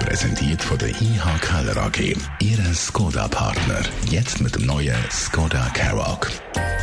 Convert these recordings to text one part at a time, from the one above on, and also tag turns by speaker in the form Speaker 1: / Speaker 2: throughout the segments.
Speaker 1: Präsentiert von der IH Keller AG. Ihre Skoda-Partner. Jetzt mit dem neuen Skoda Karoq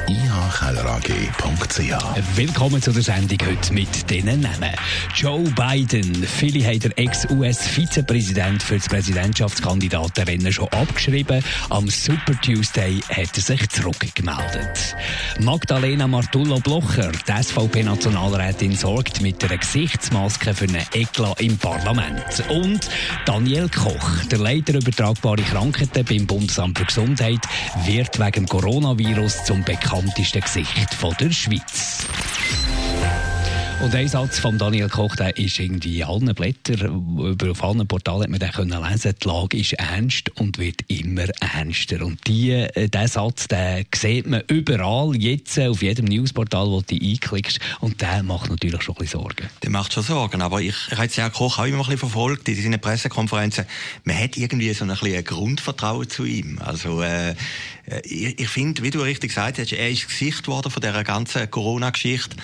Speaker 1: ihkellerag.ch.
Speaker 2: Willkommen zu der Sendung heute mit diesen Namen. Joe Biden. Viele haben der Ex-US-Vizepräsident für das Präsidentschaftskandidatenrennen schon abgeschrieben. Am Super Tuesday hat er sich zurückgemeldet. Magdalena Martullo-Blocher, die SVP-Nationalrätin, sorgt mit einer Gesichtsmaske für einen Eklat im Parlament. Und Daniel Koch, der Leiter übertragbare Krankheiten beim Bundesamt für Gesundheit, wird wegen Coronavirus zum bekannten bekannteste Gesicht von der Schweiz. Und ein Satz von Daniel Koch, der ist irgendwie allen Blättern, auf allen Portalen hat man können lesen, die Lage ist ernst und wird immer ernster. Und die, äh, diesen Satz, den sieht man überall, jetzt auf jedem Newsportal, wo du einklickst. Und der macht natürlich schon ein bisschen Sorgen.
Speaker 3: Der macht schon Sorgen, aber ich, ich habe jetzt ja Koch auch immer ein bisschen verfolgt in seinen Pressekonferenzen. Man hat irgendwie so ein, bisschen ein Grundvertrauen zu ihm. Also, äh, ich, ich finde, wie du richtig gesagt hast, er ist Gesicht worden von dieser ganzen Corona-Geschichte.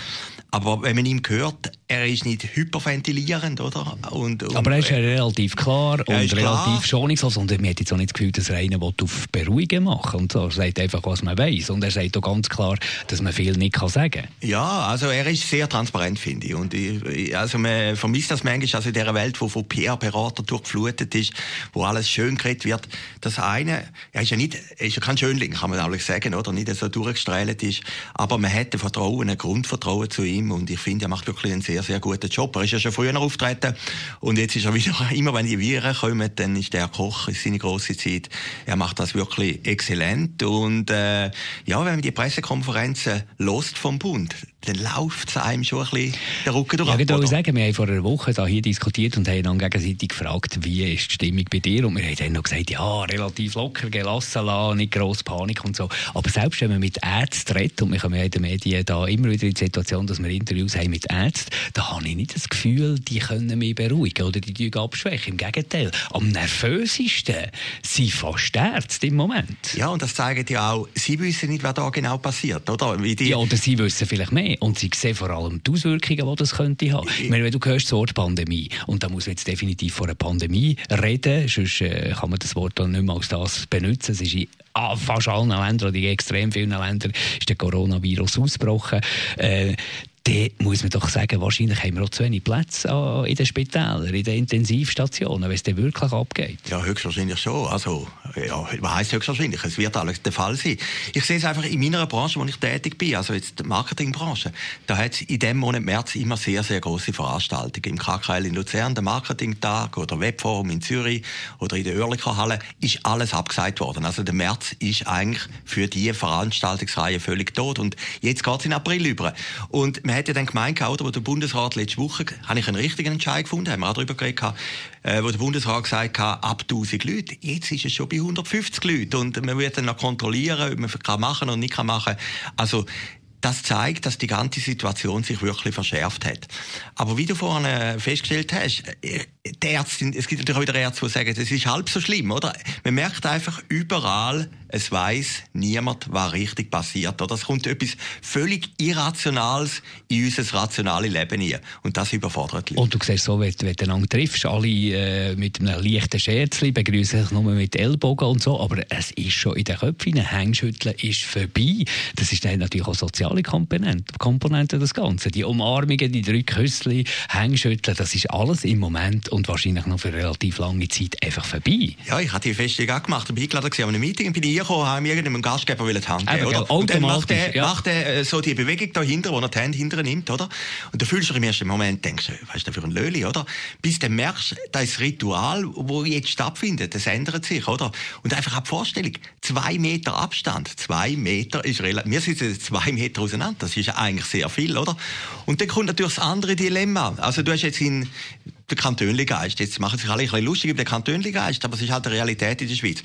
Speaker 3: Aber wenn man ihm hört, er ist nicht hyperventilierend, oder?
Speaker 2: Und, und aber er ist ja relativ klar und relativ klar. schonungslos. Und man hat jetzt auch nicht das Gefühl, dass er einen auf Beruhigen machen und so. Er sagt einfach, was man weiß. Und er sagt auch ganz klar, dass man viel nicht kann sagen kann.
Speaker 3: Ja, also er ist sehr transparent, finde ich. Und ich, also man vermisst das manchmal also in dieser Welt, wo von PR-Berater durchgeflutet ist, wo alles schön geredet wird. Das eine, er ist ja nicht, er ist ja kein Schönling, kann man auch sagen, oder? Nicht so durchgestrahlt ist. Aber man hat ein Vertrauen, ein Grundvertrauen zu ihm ihm und ich finde, er macht wirklich einen sehr, sehr guten Job. Er ist ja schon früher auftreten und jetzt ist er wieder, immer wenn die Viren kommen, dann ist der Koch, ist seine grosse Zeit. Er macht das wirklich exzellent und äh, ja, wenn man die Pressekonferenzen lost vom Bund, dann läuft es einem schon ein bisschen der Rücken durch.
Speaker 2: Ja, ich würde sagen, wir haben vor einer Woche da hier diskutiert und haben dann gegenseitig gefragt, wie ist die Stimmung bei dir? Und wir haben dann noch gesagt, ja, relativ locker, gelassen lassen, nicht grosse Panik und so. Aber selbst wenn man mit Ärzten redet, und wir kommen ja in den Medien da immer wieder in die Situation, dass wir Interviews haben mit Ärzten, da habe ich nicht das Gefühl, die können mich beruhigen oder die tun abschwächen. Im Gegenteil, am nervösesten sind fast Ärzte im Moment.
Speaker 3: Ja, und das zeigt ja auch, sie wissen nicht, was da genau passiert, oder?
Speaker 2: Wie die ja, oder sie wissen vielleicht mehr und sie sehen vor allem die Auswirkungen, die das könnte haben. Ich meine, wenn du hörst das Wort Pandemie, und da muss man jetzt definitiv von einer Pandemie reden, sonst äh, kann man das Wort dann nicht mehr als das benutzen. Es ist in fast allen Ländern, oder in extrem vielen Ländern, ist der Coronavirus ausgebrochen. Äh, dann muss man doch sagen, wahrscheinlich haben wir auch zu wenig Plätze in den Spitälern, in den Intensivstationen, wenn es dann wirklich abgeht.
Speaker 3: Ja, höchstwahrscheinlich schon. Also, ja, was heisst höchstwahrscheinlich? Es wird alles der Fall sein. Ich sehe es einfach in meiner Branche, wo ich tätig bin, also jetzt die Marketingbranche, da hat es in dem Monat März immer sehr, sehr große Veranstaltungen. Im KKL in Luzern, der Marketingtag oder Webforum in Zürich oder in der Oerliker Halle, ist alles abgesagt worden. Also der März ist eigentlich für diese Veranstaltungsreihe völlig tot und jetzt geht es in April über. Und man hat ja dann gemeint, oder, wo der Bundesrat letzte Woche, habe ich einen richtigen Entscheid gefunden, haben wir auch darüber geredet, äh, wo der Bundesrat gesagt hat, ab 1000 Leute. Jetzt ist es schon bei 150 Leuten und man wird dann noch kontrollieren, ob man kann machen und nicht kann machen. Also, das zeigt, dass die ganze Situation sich wirklich verschärft hat. Aber wie du vorhin äh, festgestellt hast, äh, die Ärzte, es gibt natürlich auch wieder Ärzte, die sagen, es ist halb so schlimm, oder? Man merkt einfach überall, es weiß niemand, was richtig passiert, oder? Es kommt etwas völlig Irrationales in unser rationales Leben hier. Und das überfordert
Speaker 2: Leute. Und du siehst so, wenn, wenn du einander triffst, alle äh, mit einem leichten Scherzli, begrüßen sich nur mit Ellbogen und so, aber es ist schon in den Köpfen, Hängschütteln ist vorbei. Das ist dann natürlich auch soziale Komponente, Komponente das Ganze. Die Umarmungen, die drei Küssli, Hängschütteln, das ist alles im Moment und wahrscheinlich noch für relativ lange Zeit einfach vorbei.
Speaker 3: Ja, ich hatte die Feststellung auch gemacht. Ich bin eingeladen an einem Meeting, bin ich reingekommen, habe mir irgendeinem Gastgeber die Hand geben, oder? Und dann macht er, ja. macht er äh, so die Bewegung dahinter, wo er die Hand hinterher nimmt, oder? Und da fühlst du im ersten Moment, denkst du, was ist das für ein Löli, oder? Bis du merkst, das Ritual, das jetzt stattfindet, das ändert sich, oder? Und einfach eine Vorstellung, zwei Meter Abstand, zwei Meter ist relativ, wir sitzen zwei Meter auseinander, das ist eigentlich sehr viel, oder? Und dann kommt natürlich das andere Dilemma. Also du hast jetzt in der Kantönligeist, jetzt machen sich alle ein bisschen lustig über den Kantönligeist, aber es ist halt die Realität in der Schweiz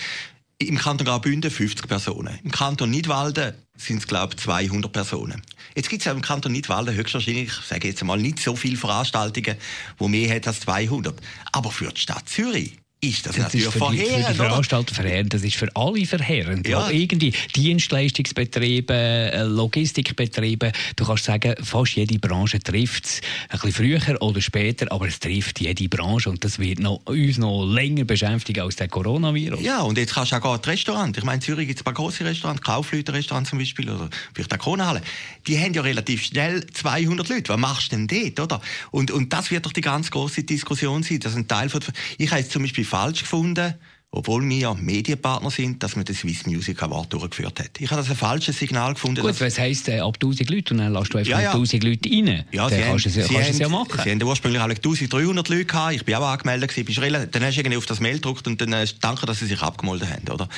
Speaker 3: Im Kanton Graubünden 50 Personen. Im Kanton Nidwalden sind es, glaube ich, 200 Personen. Jetzt gibt es ja im Kanton Nidwalden höchstwahrscheinlich, ich sage jetzt mal, nicht so viele Veranstaltungen, wo mehr hat als 200. Aber für die Stadt Zürich ist das, das natürlich ist für
Speaker 2: die, für die Veranstalter verheerend. Das ist für alle verheerend. Ja. irgendwie Dienstleistungsbetriebe, äh, Logistikbetriebe, du kannst sagen, fast jede Branche trifft es. Ein bisschen früher oder später, aber es trifft jede Branche und das wird noch, uns noch länger beschäftigen als der Coronavirus.
Speaker 3: Ja, und jetzt kannst du auch gerade Restaurant. Ich meine, in Zürich gibt es ein paar große Restaurants, Kaufleute-Restaurants zum Beispiel, oder vielleicht auch Kronenhalle. Die haben ja relativ schnell 200 Leute. Was machst du denn dort, oder? Und, und das wird doch die ganz große Diskussion sein. Das ist ein Teil von, ich habe jetzt zum Beispiel falsch gefunden, obwohl wir ja Medienpartner sind, dass man das Swiss Music Award durchgeführt hat. Ich habe das ein falsches Signal gefunden.
Speaker 2: Gut, was heisst äh, ab 1000 Leute und dann lässt du einfach ja, ja. 1000 Leute rein.
Speaker 3: Ja, dann kannst du es, kannst es ja machen. Sie haben ursprünglich 1300 Leute gehabt. Ich bin auch angemeldet gewesen. Dann hast du irgendwie auf das Mail gedruckt und dann äh, danke, dass sie sich abgemeldet haben, oder?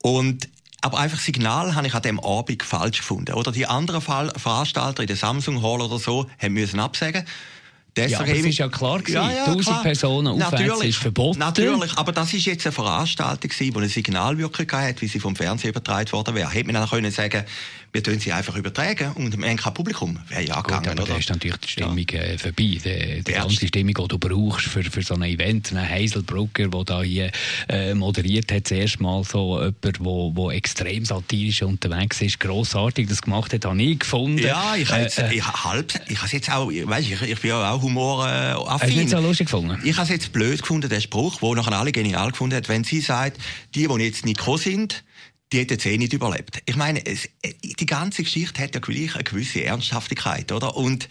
Speaker 3: Und aber einfach Signal habe ich an dem Abend falsch gefunden. Oder die anderen Veranstalter in der Samsung Hall oder so haben müssen absagen.
Speaker 2: Deshalb ja, aber es ist ja klar gewesen, ja, ja, 1000 Personen aufwärts ist verboten.
Speaker 3: Natürlich, aber das ist jetzt eine Veranstaltung gewesen, die eine Signalwirkung hat, wie sie vom Fernsehen übertragen worden wäre. Hätte man dann können sagen wir tun sie einfach übertragen und haben kein Publikum. Wäre ja
Speaker 2: Gut, gegangen, aber oder? ist natürlich die Stimmung ja. äh, vorbei. Die, die ganze Stimmung, die du brauchst für, für so ein Event. Ein Hazel Brugger, der da hier äh, moderiert hat, zuerst mal so jemand, wo, wo extrem satirisch unterwegs ist, grossartig das gemacht hat, habe ich gefunden.
Speaker 3: Ja, ich habe äh, äh, ich halb, ich habe jetzt auch, weißt, ich, ich bin ja auch humoraffin. Hast du
Speaker 2: nicht so lustig gefunden?
Speaker 3: Ich habe es jetzt blöd gefunden, der Spruch, den nachher alle genial gefunden hat, wenn sie sagt, die, die jetzt nicht gekommen sind, die hätten es eh nicht überlebt. Ich meine, es, äh, die ganze Geschichte hat ja gleich eine gewisse Ernsthaftigkeit, oder? Und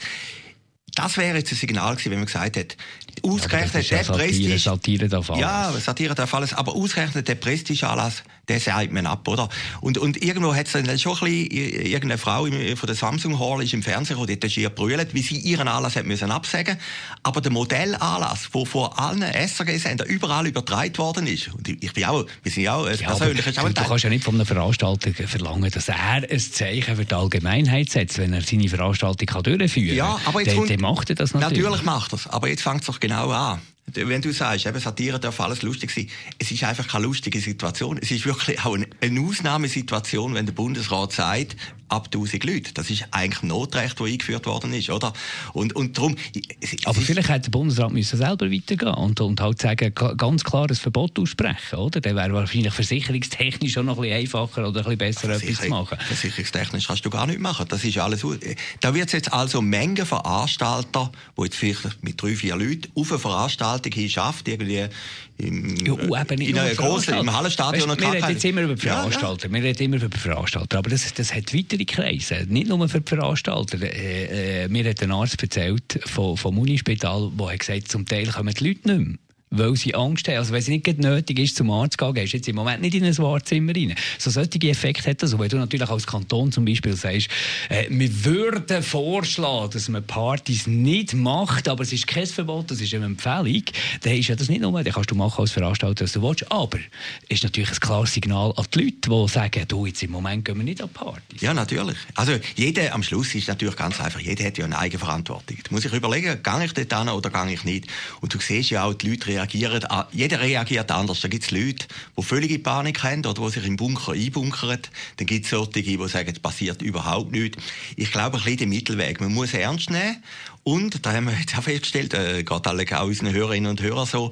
Speaker 3: das wäre jetzt ein Signal gewesen, wenn man gesagt hätte, ausgerechnet
Speaker 2: ja, der Satire, Prestige...
Speaker 3: Satire darf alles. Ja, Satire darf alles, aber ausgerechnet der Prestigeanlass, der sagt man ab, oder? Und, und irgendwo hat es dann schon ein bisschen, irgendeine Frau von der Samsung Hall ist im Fernsehen gekommen, die hat schier brüllt, wie sie ihren Anlass hat müssen absagen. Aber der Modellanlass, der von allen SRG-Sendern überall übertragen worden ist, und ich bin auch, wir sind auch, ja, persönlich
Speaker 2: ist auch Du kannst ja nicht von einem Veranstalter verlangen, dass er ein Zeichen für die Allgemeinheit setzt, wenn er seine Veranstaltung kann durchführen kann.
Speaker 3: Ja, aber jetzt
Speaker 2: der, macht er das
Speaker 3: natürlich. Natürlich macht er es, aber jetzt fängt es doch genau an. Wenn du sagst, eben Satire darf alles lustig sein, es ist einfach keine lustige Situation. Es ist wirklich auch eine, Ausnahmesituation, wenn der Bundesrat sagt, ab 1000 Leute. Das ist eigentlich ein Notrecht, das eingeführt worden ist, oder? Und, und darum...
Speaker 2: Aber vielleicht hätte der Bundesrat müssen selber weitergehen und, und halt sagen, ganz klar ein Verbot aussprechen, oder? Dann wäre wahrscheinlich versicherungstechnisch auch noch ein bisschen einfacher oder ein bisschen besser etwas zu machen.
Speaker 3: Versicherungstechnisch kannst du gar nicht machen. Das ist alles... Da wird es jetzt also Mengen Veranstalter, die jetzt vielleicht mit drei, vier Leuten auf eine Veranstaltung hin schafft, irgendwie im, ja, eben nicht in einer grossen, im Hallenstadion.
Speaker 2: Weißt, wir reden jetzt immer über Veranstalter, ja, ja. wir reden immer über Veranstalter, aber das, das hat weitere Kreise, nicht nur für die Veranstalter. Äh, äh, mir hat ein Arzt erzählt vom, vom Unispital, der gesagt hat, zum Teil kommen die Leute nicht mehr weil sie Angst haben. Also wenn es nicht nötig ist, zum Arzt zu gehen, gehst du jetzt im Moment nicht in ein Wartezimmer rein. So solche Effekte hat das. Und wenn du natürlich als Kanton zum Beispiel sagst, äh, wir würden vorschlagen, dass man Partys nicht macht, aber es ist kein Verbot, das ist eine Empfehlung, dann ist ja das nicht nur, dann kannst du machen als Veranstalter, was du willst, aber es ist natürlich ein klares Signal an die Leute, die sagen, du, jetzt im Moment gehen wir nicht an Partys.
Speaker 3: Ja, natürlich. Also jeder, am Schluss ist natürlich ganz einfach, jeder hat ja eine eigene Verantwortung. Da muss ich überlegen, gehe ich dort hin oder gehe ich nicht. Und du siehst ja auch, die Leute reagieren reagieren, jeder reagiert anders. Da gibt es Leute, die völlige Panik haben oder die sich im Bunker einbunkern. Dann gibt es solche, die sagen, es passiert überhaupt nichts. Ich glaube, ein bisschen den Mittelweg. Man muss ernst nehmen. Und, da haben wir jetzt auch festgestellt, äh, gerade alle auch unseren Hörerinnen und Hörern so,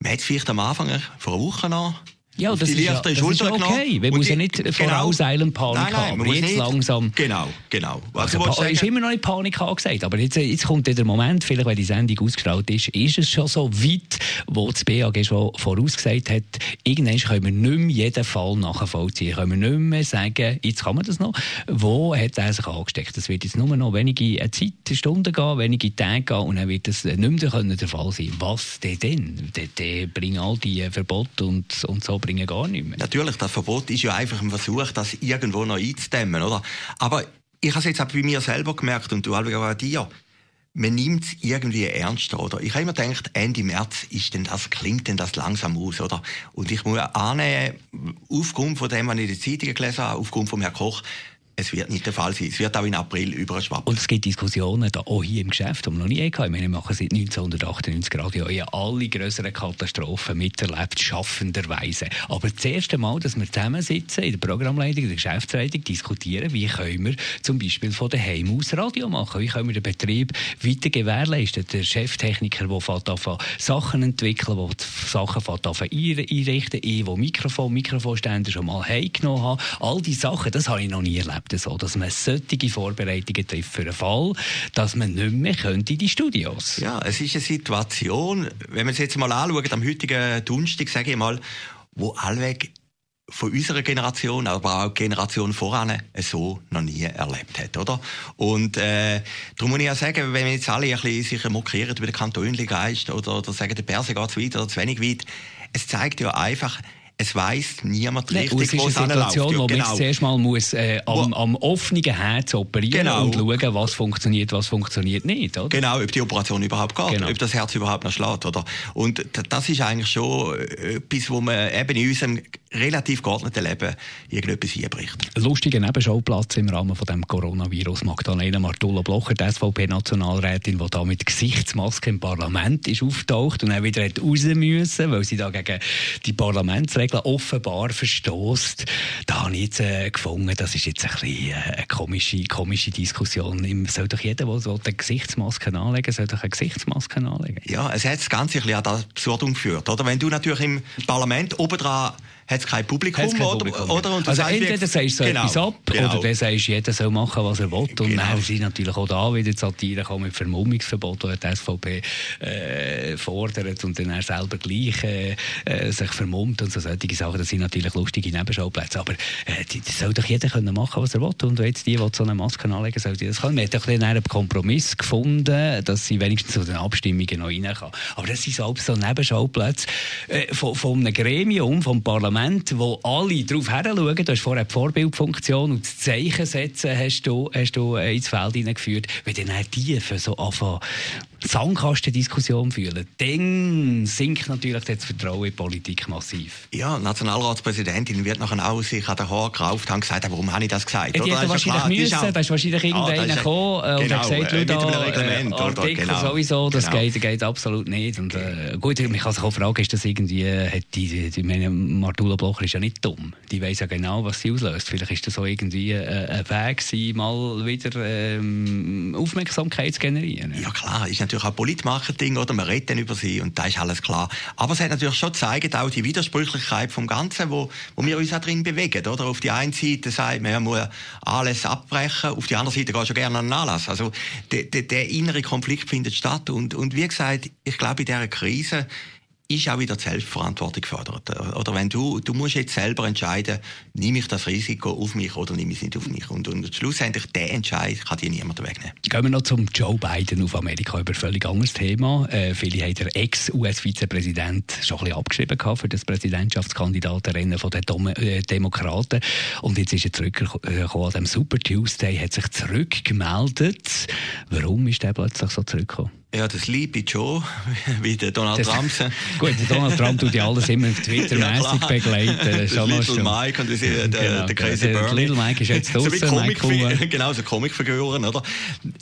Speaker 3: man hat vielleicht am Anfang, vor einer Woche noch,
Speaker 2: ja, das ist, ja, das ist ja okay. Wir müssen ja nicht genau, vorauseilen Panik nein, nein, haben. Aber jetzt nicht. langsam.
Speaker 3: Genau, genau.
Speaker 2: Also, also ist immer noch nicht Panik angesagt. Aber jetzt, jetzt kommt der Moment, vielleicht, wenn die Sendung ausgestrahlt ist, ist es schon so weit, wo das BAG schon vorausgesagt hat, irgendwann können wir nicht mehr jeden Fall nachvollziehen. Können wir nicht mehr sagen, jetzt kann man das noch. Wo hat er sich angesteckt? Das wird jetzt nur noch wenige Zeit, Stunden gehen, wenige Tage gehen und dann wird das nicht mehr der Fall sein. Was denn denn? Dann bringen all die Verbote und, und so bringen gar nicht mehr.
Speaker 3: Natürlich, das Verbot ist ja einfach ein Versuch, das irgendwo noch einzudämmen, oder? Aber ich habe es jetzt auch bei mir selber gemerkt und du auch bei dir. Man nimmt es irgendwie ernster, oder? Ich habe immer gedacht, Ende März ist denn das, klingt denn das langsam aus, oder? Und ich muss annehmen, aufgrund von dem, was ich in den Zeitungen gelesen habe, aufgrund von Herrn Koch, es wird nicht der Fall sein. Es wird auch in April überschwappen.
Speaker 2: Und es gibt Diskussionen da auch hier im Geschäft, die wir noch nie hatten. Ich meine, wir machen seit 1998 Radio ja alle größeren Katastrophen miterlebt, schaffenderweise. Aber das erste Mal, dass wir zusammensitzen in der Programmleitung, in der Geschäftsleitung, diskutieren, wie können wir zum Beispiel von daheim aus Radio machen? Wie können wir den Betrieb weiter gewährleisten? Der Cheftechniker, der fährt Sachen entwickeln, der Sachen fährt einrichten, ich, der Mikrofon, Mikrofonständer schon mal heimgenommen habe. All diese Sachen, das habe ich noch nie erlebt so, dass man solche Vorbereitungen trifft für einen Fall, dass man nicht mehr in die Studios.
Speaker 3: Ja, es ist eine Situation, wenn man es jetzt mal anschaut, am heutigen Donnerstag, sage ich mal, wo allweg von unserer Generation, aber auch die Generation voran, so noch nie erlebt hat, oder? Und äh, darum muss ich auch sagen, wenn wir jetzt alle ein bisschen sich mokieren über den Kantonli-Geist oder, oder sagen, der Perse geht zu weit oder zu wenig weit, es zeigt ja einfach, es weiß niemand richtig,
Speaker 2: nee, wo es eine Situation, wo genau. man zuerst mal muss, äh, am, am, offenen Herz operieren genau. und schauen, was funktioniert, was funktioniert nicht. Oder?
Speaker 3: Genau, ob die Operation überhaupt geht, genau. ob das Herz überhaupt noch schlägt. Oder? Und das ist eigentlich schon äh, etwas, wo man eben in unserem relativ geordneten Leben irgendetwas einbricht.
Speaker 2: Lustiger Nebenschauplatz im Rahmen von dem Coronavirus. Magdalena Martula Blocher, die SVP-Nationalrätin, die da mit Gesichtsmaske im Parlament ist auftaucht und dann wieder raus müssen, weil sie da gegen die Parlamentsregeln offenbar verstößt. Da habe ich jetzt äh, gefunden, das ist jetzt ein bisschen äh, eine komische, komische Diskussion. Im, soll doch jeder, der so eine Gesichtsmaske anlegen soll doch eine Gesichtsmaske anlegen?
Speaker 3: Ja, es hat das Ganze ein bisschen an das Absurdum geführt. Oder? Wenn du natürlich im Parlament oben dran hat es kein Publikum, kein oder, Publikum oder?
Speaker 2: Und also entweder sagst du genau, etwas ab, genau. oder dann sagst du, jeder soll machen, was er will. Und genau. dann sind natürlich auch da wieder die Satire kommen mit Vermummungsverbot, das die SVP äh, fordert und dann er selber gleich äh, äh, sich vermummt und so solche Sachen. Das sind natürlich lustige Nebenschauplätze. Aber äh, die, das soll doch jeder können machen, was er will. Und jetzt die, die so eine Maske anlegen, soll die das können. Wir haben dann einen Kompromiss gefunden, dass sie wenigstens zu den Abstimmungen noch rein kann. Aber das sind so, so Nebenschauplätze äh, von, von einem Gremium, vom Parlament, Parlament, wo alle darauf heranschauen. Du hast vorher die Vorbildfunktion und das Zeichen setzen hast du, hast du ins Feld hineingeführt. Wenn dann auch die für so anfangen, Sandkastendiskussion fühlen, dann sinkt natürlich das Vertrauen in die Politik massiv.
Speaker 3: Ja, Nationalratspräsidentin wird nachher auch sich an den Haaren gerauft und gesagt, warum habe ich das gesagt?
Speaker 2: Ja, die
Speaker 3: hat
Speaker 2: wahrscheinlich müssen, da ist wahrscheinlich irgendeiner ah, gekommen äh, genau, und hat gesagt, äh, da,
Speaker 3: Reglement,
Speaker 2: äh, Artikel genau, sowieso, das genau. geht, geht absolut nicht. Und, äh, gut, man kann sich auch fragen, ist das irgendwie, hat die, die, meine, Martula Blocher ist ja nicht dumm. Die weiß ja genau, was sie auslöst. Vielleicht ist das so irgendwie äh, ein Weg gewesen, mal wieder ähm, Aufmerksamkeit zu generieren.
Speaker 3: Ja klar, ist natürlich auch Politmarketing, oder? Man redet dann über sie und da ist alles klar. Aber es hat natürlich schon gezeigt, auch die Widersprüchlichkeit vom Ganzen, wo, wo wir uns auch drin bewegen, oder? Auf die einen Seite sagt man, man muss alles abbrechen, auf die andere Seite geht schon gerne an den Anlass. Also der, der, der innere Konflikt findet statt und, und wie gesagt, ich glaube, in dieser Krise ist auch wieder die Selbstverantwortung gefordert. Oder wenn du, du musst jetzt selber entscheiden, nehme ich das Risiko auf mich oder nehme ich es nicht auf mich. Und, und schlussendlich, der Entscheid kann dir niemand wegnehmen.
Speaker 2: Gehen wir noch zum Joe Biden auf Amerika über ein völlig anderes Thema. Äh, viele haben der Ex-US-Vizepräsident schon ein bisschen abgeschrieben für das Präsidentschaftskandidatenrennen der Dom äh, Demokraten. Und jetzt ist er zurückgekommen an dem Super Tuesday, hat sich zurückgemeldet. Warum ist er plötzlich so zurückgekommen?
Speaker 3: Ja, das liebe Joe, wie der Donald das, Trump.
Speaker 2: Gut, der Donald Trump tut ja alles immer Twitter-mäßig ja, begleiten. Das,
Speaker 3: das Little Mike und das, der, genau, der Crazy
Speaker 2: der,
Speaker 3: Bernie.
Speaker 2: Little Mike ist jetzt draußen.
Speaker 3: so Comic genau, so Comicfiguren, oder?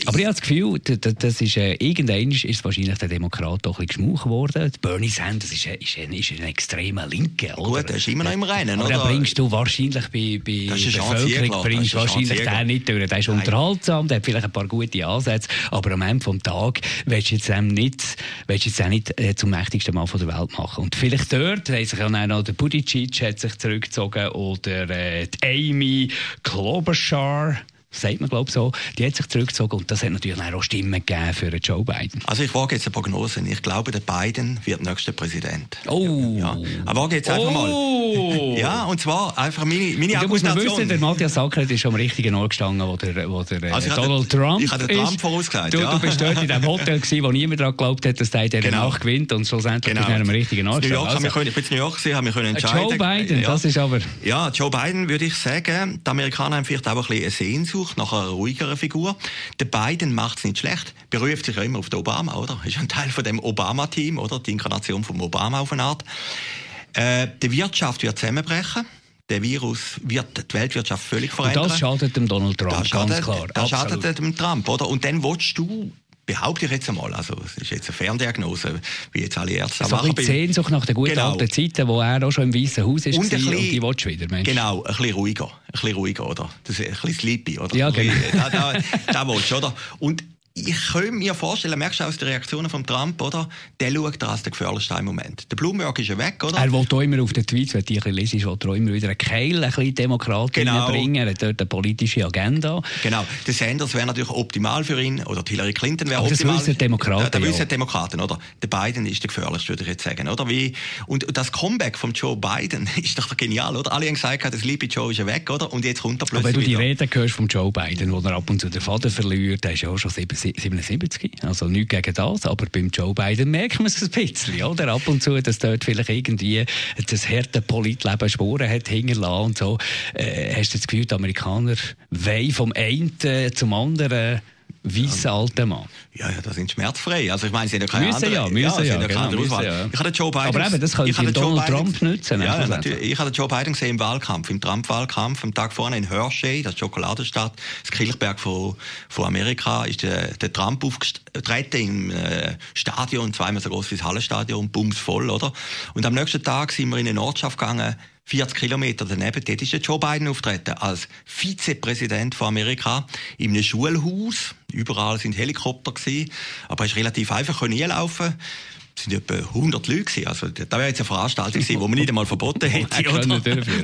Speaker 2: Aber ich habe das Gefühl, das ist, äh, irgendwann ist wahrscheinlich der Demokrat doch ein bisschen geschmaucht worden. Bernie Sanders ist, ist, ein, ist ein extremer Linke,
Speaker 3: oder? Gut, der ist immer noch im Rennen,
Speaker 2: oder? Aber bringst du wahrscheinlich bei, bei der Bevölkerung bringst wahrscheinlich den nicht durch. Der ist unterhaltsam, der hat vielleicht ein paar gute Ansätze, aber am Ende des Tages willst du jetzt nicht willst jetzt auch nicht äh, zum mächtigsten Mann von der Welt machen. Und vielleicht dort hat sich auch noch der Buttigieg hat sich zurückgezogen oder äh, die Amy Klobuchar sagt man glaube so, die hat sich zurückgezogen und das hat natürlich auch Stimmen gegeben für Joe Biden.
Speaker 3: Also ich wage jetzt eine Prognose. Ich glaube, der Biden wird nächster Präsident.
Speaker 2: Oh.
Speaker 3: Ja. Aber wage jetzt einfach oh. mal. Ja, und zwar einfach meine, meine
Speaker 2: und muss man wissen, der Matthias Sackert ist am richtigen Ort gestanden, wo der, wo der also Donald
Speaker 3: hatte,
Speaker 2: Trump
Speaker 3: Ich habe den Trump vorausgesagt,
Speaker 2: du,
Speaker 3: ja.
Speaker 2: du bist dort in dem Hotel gewesen, wo niemand daran geglaubt hat, dass der in genau. Nacht gewinnt und schlussendlich genau. bist du am richtigen Ort
Speaker 3: New York, also. ich bin in New York gewesen, habe können entscheiden.
Speaker 2: Joe Biden,
Speaker 3: ja.
Speaker 2: das ist aber...
Speaker 3: Ja, Joe Biden würde ich sagen, die Amerikaner haben vielleicht auch ein bisschen eine Sehnsucht nach einer ruhigen ruhigere Figur. Der Biden macht es nicht schlecht, beruft sich ja immer auf den Obama, oder? Ist ein Teil von dem Obama-Team, oder? Die Inkarnation vom Obama auf eine Art. Äh, die Wirtschaft wird zusammenbrechen. der Virus wird die Weltwirtschaft völlig verändern.
Speaker 2: Und das schadet dem Donald Trump,
Speaker 3: das schadet,
Speaker 2: ganz klar.
Speaker 3: Das schadet dem Trump, oder? Und dann willst du behaupte ich jetzt einmal, also es ist jetzt eine Ferndiagnose, wie jetzt alle Ärzte
Speaker 2: so machen. So Sehnsucht nach den guten genau. alten Zeiten, wo er auch schon im Weißen Haus ist und, bisschen, und die willst wieder, Mensch.
Speaker 3: Genau, ein bisschen ruhiger, ein bisschen ruhiger, oder? Das ist ein bisschen sleepy, oder?
Speaker 2: Ja, genau.
Speaker 3: Da, da, da willst du, oder? Und ich könnte mir vorstellen, merkst du aus den Reaktionen von Trump, oder? Der schaut da als der gefährlichste im Moment. Der Bloomberg ist ja weg, oder?
Speaker 2: Er will auch immer auf den Tweets, wenn ich lese, will er immer wieder eine Keil, ein bisschen Demokrat genau. bringen. Er hat dort eine politische Agenda.
Speaker 3: Genau. Der Sanders wäre natürlich optimal für ihn, oder Hillary Clinton wäre optimal.
Speaker 2: Das wissen Demokraten, ja.
Speaker 3: Das wissen Demokraten, oder? Der Biden ist der gefährlichste, würde ich jetzt sagen, oder? Wie, und das Comeback von Joe Biden ist doch genial, oder? Alle haben gesagt, das Sleepy Joe ist ja weg, oder? Und jetzt kommt er plötzlich
Speaker 2: Aber wenn du die
Speaker 3: wieder.
Speaker 2: Rede hörst von Joe Biden, wo er ab und zu den Faden verliert, der ist ja auch schon 77, also nichts gegen das, aber beim Joe Biden merkt man es ein bisschen, oder? Ab und zu, dass dort vielleicht irgendwie das harte Politleben Spuren hat hinterlassen und so. Äh, hast du das Gefühl, die Amerikaner wollen vom einen zum anderen weißer alter Mann.
Speaker 3: Ja, ja, das sind schmerzfrei. Also ich meine, sie haben ja keine
Speaker 2: müssen
Speaker 3: andere,
Speaker 2: ja, müssen ja,
Speaker 3: ja,
Speaker 2: genau,
Speaker 3: müssen ja. Ich habe Joe Biden,
Speaker 2: Aber eben, das könnte Donald Biden, Trump nützen.
Speaker 3: Ja, natürlich. Ich habe Joe Biden gesehen im Wahlkampf, im Trump-Wahlkampf, am Tag vorne in Hershey, das Schokoladenstadt, das Kirchberg von, von Amerika, ist der, der Trump aufgetreten im äh, Stadion, zweimal so groß wie das Hallenstadion, bumsvoll, oder? Und am nächsten Tag sind wir in eine Ortschaft gegangen, 40 Kilometer daneben, dort ist Joe Biden auftreten als Vizepräsident von Amerika in einem Schulhaus. Überall sind Helikopter gewesen, aber es ist relativ einfach hinlaufen es sind etwa 100 Leute gewesen. Also, da wäre jetzt eine Veranstaltung gewesen, die man nicht einmal verboten hätte, oder?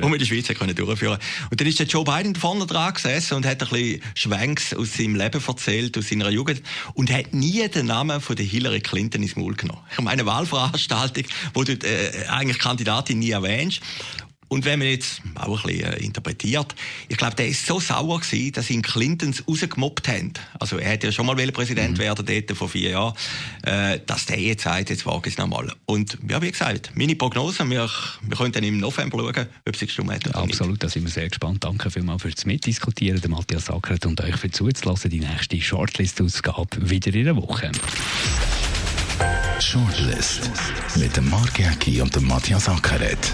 Speaker 3: Wo man in der Schweiz können durchführen Und dann ist der Joe Biden vorne dran gesessen und hat ein bisschen Schwenks aus seinem Leben erzählt, aus seiner Jugend und hat nie den Namen von der Hillary Clinton ins Maul genommen. Ich meine, eine Wahlveranstaltung, wo du äh, eigentlich Kandidatin nie erwähnst. Und wenn man jetzt auch ein bisschen äh, interpretiert, ich glaube, der ist so sauer gewesen, dass ihn Clintons rausgemobbt haben. Also er hätte ja schon mal Präsident mhm. werden dort vor vier Jahren, äh, dass der jetzt sagt, jetzt wage ich es nochmal. Und ja, wie gesagt, meine Prognose, wir, wir können dann im November schauen, ob es gestimmt hat
Speaker 2: oder Absolut, nicht. da sind wir sehr gespannt. Danke vielmals fürs Mitdiskutieren, der Matthias Sackert und euch für zuzulassen. Die nächste Shortlist-Ausgabe wieder in der Woche.
Speaker 1: Shortlist mit dem Mark Jäcki und dem Matthias Ackeret